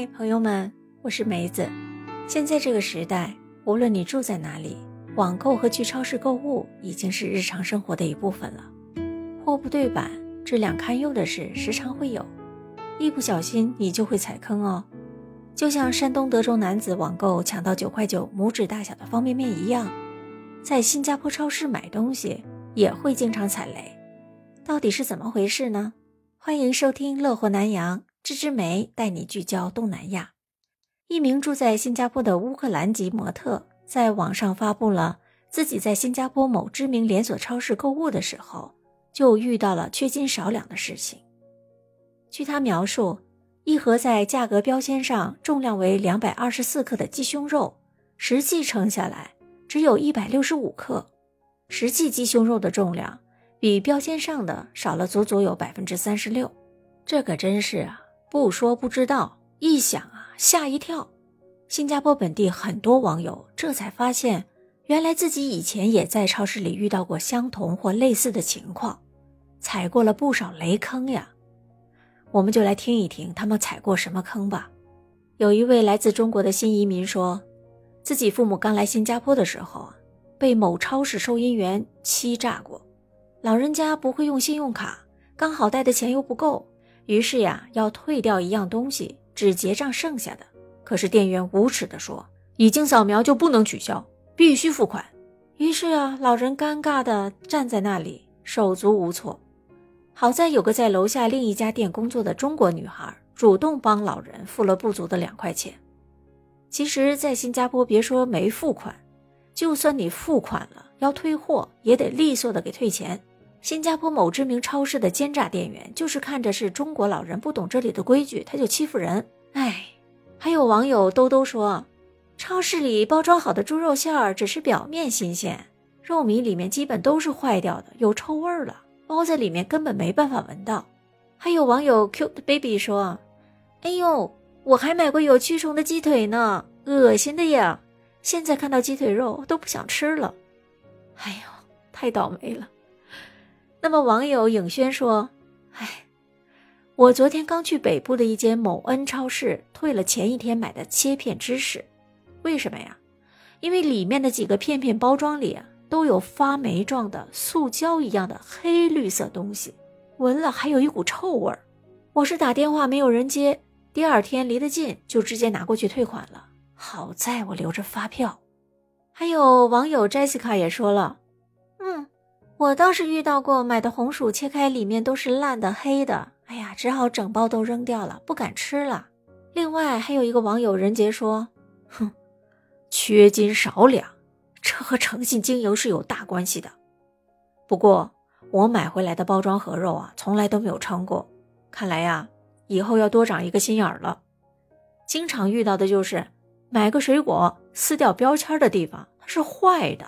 嗨，朋友们，我是梅子。现在这个时代，无论你住在哪里，网购和去超市购物已经是日常生活的一部分了。货不对版、质量堪忧的事时常会有，一不小心你就会踩坑哦。就像山东德州男子网购抢到九块九拇指大小的方便面一样，在新加坡超市买东西也会经常踩雷。到底是怎么回事呢？欢迎收听《乐活南洋》。芝芝梅带你聚焦东南亚。一名住在新加坡的乌克兰籍模特在网上发布了自己在新加坡某知名连锁超市购物的时候，就遇到了缺斤少两的事情。据他描述，一盒在价格标签上重量为两百二十四克的鸡胸肉，实际称下来只有一百六十五克，实际鸡胸肉的重量比标签上的少了足足有百分之三十六。这可真是啊！不说不知道，一想啊吓一跳。新加坡本地很多网友这才发现，原来自己以前也在超市里遇到过相同或类似的情况，踩过了不少雷坑呀。我们就来听一听他们踩过什么坑吧。有一位来自中国的新移民说，自己父母刚来新加坡的时候，被某超市收银员欺诈过。老人家不会用信用卡，刚好带的钱又不够。于是呀，要退掉一样东西，只结账剩下的。可是店员无耻地说：“已经扫描就不能取消，必须付款。”于是啊，老人尴尬地站在那里，手足无措。好在有个在楼下另一家店工作的中国女孩主动帮老人付了不足的两块钱。其实，在新加坡，别说没付款，就算你付款了，要退货也得利索的给退钱。新加坡某知名超市的奸诈店员，就是看着是中国老人不懂这里的规矩，他就欺负人。哎，还有网友兜兜说，超市里包装好的猪肉馅儿只是表面新鲜，肉糜里面基本都是坏掉的，有臭味儿了，包在里面根本没办法闻到。还有网友 cute baby 说，哎呦，我还买过有蛆虫的鸡腿呢，恶心的呀！现在看到鸡腿肉都不想吃了。哎呦，太倒霉了。那么网友影轩说：“哎，我昨天刚去北部的一间某恩超市退了前一天买的切片芝士，为什么呀？因为里面的几个片片包装里啊都有发霉状的塑胶一样的黑绿色东西，闻了还有一股臭味儿。我是打电话没有人接，第二天离得近就直接拿过去退款了。好在我留着发票。”还有网友 Jessica 也说了。我倒是遇到过买的红薯切开里面都是烂的黑的，哎呀，只好整包都扔掉了，不敢吃了。另外还有一个网友任杰说：“哼，缺斤少两，这和诚信经营是有大关系的。不过我买回来的包装盒肉啊，从来都没有称过。看来呀，以后要多长一个心眼儿了。经常遇到的就是买个水果撕掉标签的地方它是坏的。”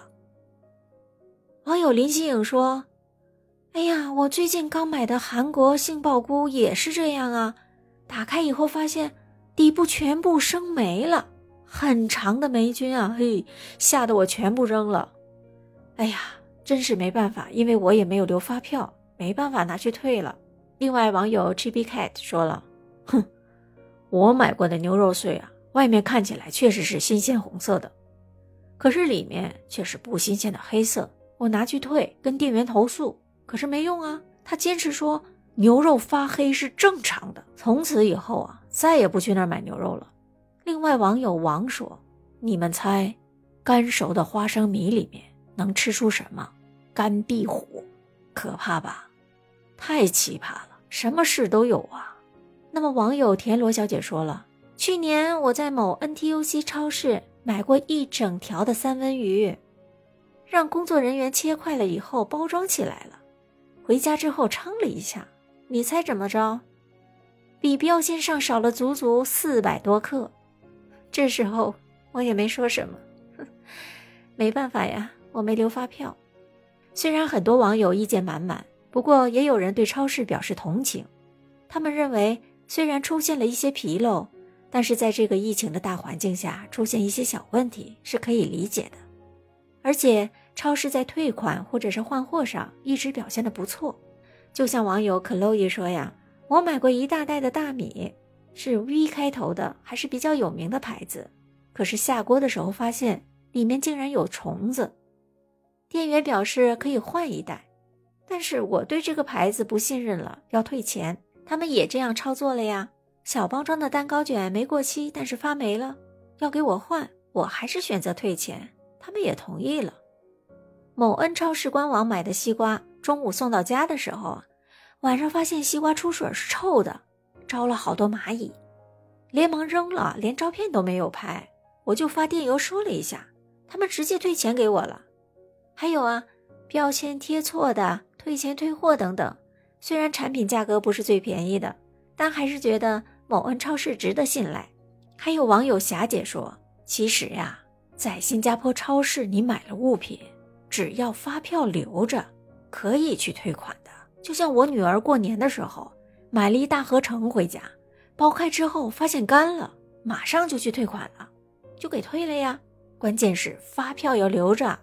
网友林心颖说：“哎呀，我最近刚买的韩国杏鲍菇也是这样啊！打开以后发现底部全部生霉了，很长的霉菌啊！嘿，吓得我全部扔了。哎呀，真是没办法，因为我也没有留发票，没办法拿去退了。”另外，网友 Chibi Cat 说了：“哼，我买过的牛肉碎啊，外面看起来确实是新鲜红色的，可是里面却是不新鲜的黑色。”我拿去退，跟店员投诉，可是没用啊！他坚持说牛肉发黑是正常的。从此以后啊，再也不去那儿买牛肉了。另外，网友王说：“你们猜，干熟的花生米里面能吃出什么？干壁虎，可怕吧？太奇葩了，什么事都有啊！”那么，网友田螺小姐说了：“去年我在某 NTUC 超市买过一整条的三文鱼。”让工作人员切块了以后包装起来了，回家之后称了一下，你猜怎么着？比标签上少了足足四百多克。这时候我也没说什么，没办法呀，我没留发票。虽然很多网友意见满满，不过也有人对超市表示同情。他们认为，虽然出现了一些纰漏，但是在这个疫情的大环境下，出现一些小问题是可以理解的，而且。超市在退款或者是换货上一直表现的不错，就像网友 Chloe 说呀：“我买过一大袋的大米，是 V 开头的，还是比较有名的牌子。可是下锅的时候发现里面竟然有虫子。店员表示可以换一袋，但是我对这个牌子不信任了，要退钱。他们也这样操作了呀。小包装的蛋糕卷没过期，但是发霉了，要给我换，我还是选择退钱。他们也同意了。某恩超市官网买的西瓜，中午送到家的时候，晚上发现西瓜出水是臭的，招了好多蚂蚁，连忙扔了，连照片都没有拍。我就发电邮说了一下，他们直接退钱给我了。还有啊，标签贴错的，退钱退货等等。虽然产品价格不是最便宜的，但还是觉得。某恩超市值得信赖。还有网友霞姐说：“其实呀，在新加坡超市，你买了物品，只要发票留着，可以去退款的。就像我女儿过年的时候买了一大盒橙回家，剥开之后发现干了，马上就去退款了，就给退了呀。关键是发票要留着。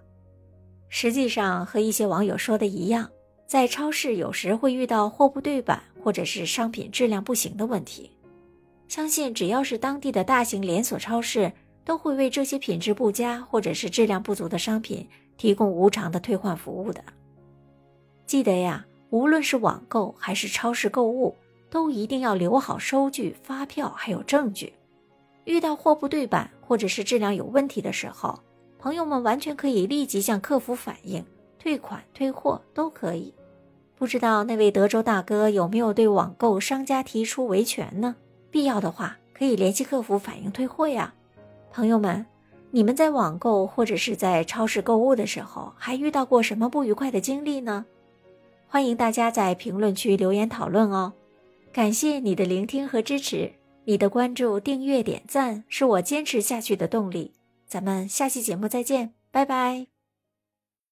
实际上和一些网友说的一样，在超市有时会遇到货不对版或者是商品质量不行的问题。”相信只要是当地的大型连锁超市，都会为这些品质不佳或者是质量不足的商品提供无偿的退换服务的。记得呀，无论是网购还是超市购物，都一定要留好收据、发票还有证据。遇到货不对版或者是质量有问题的时候，朋友们完全可以立即向客服反映，退款退货都可以。不知道那位德州大哥有没有对网购商家提出维权呢？必要的话，可以联系客服反映退货呀。朋友们，你们在网购或者是在超市购物的时候，还遇到过什么不愉快的经历呢？欢迎大家在评论区留言讨论哦。感谢你的聆听和支持，你的关注、订阅、点赞是我坚持下去的动力。咱们下期节目再见，拜拜。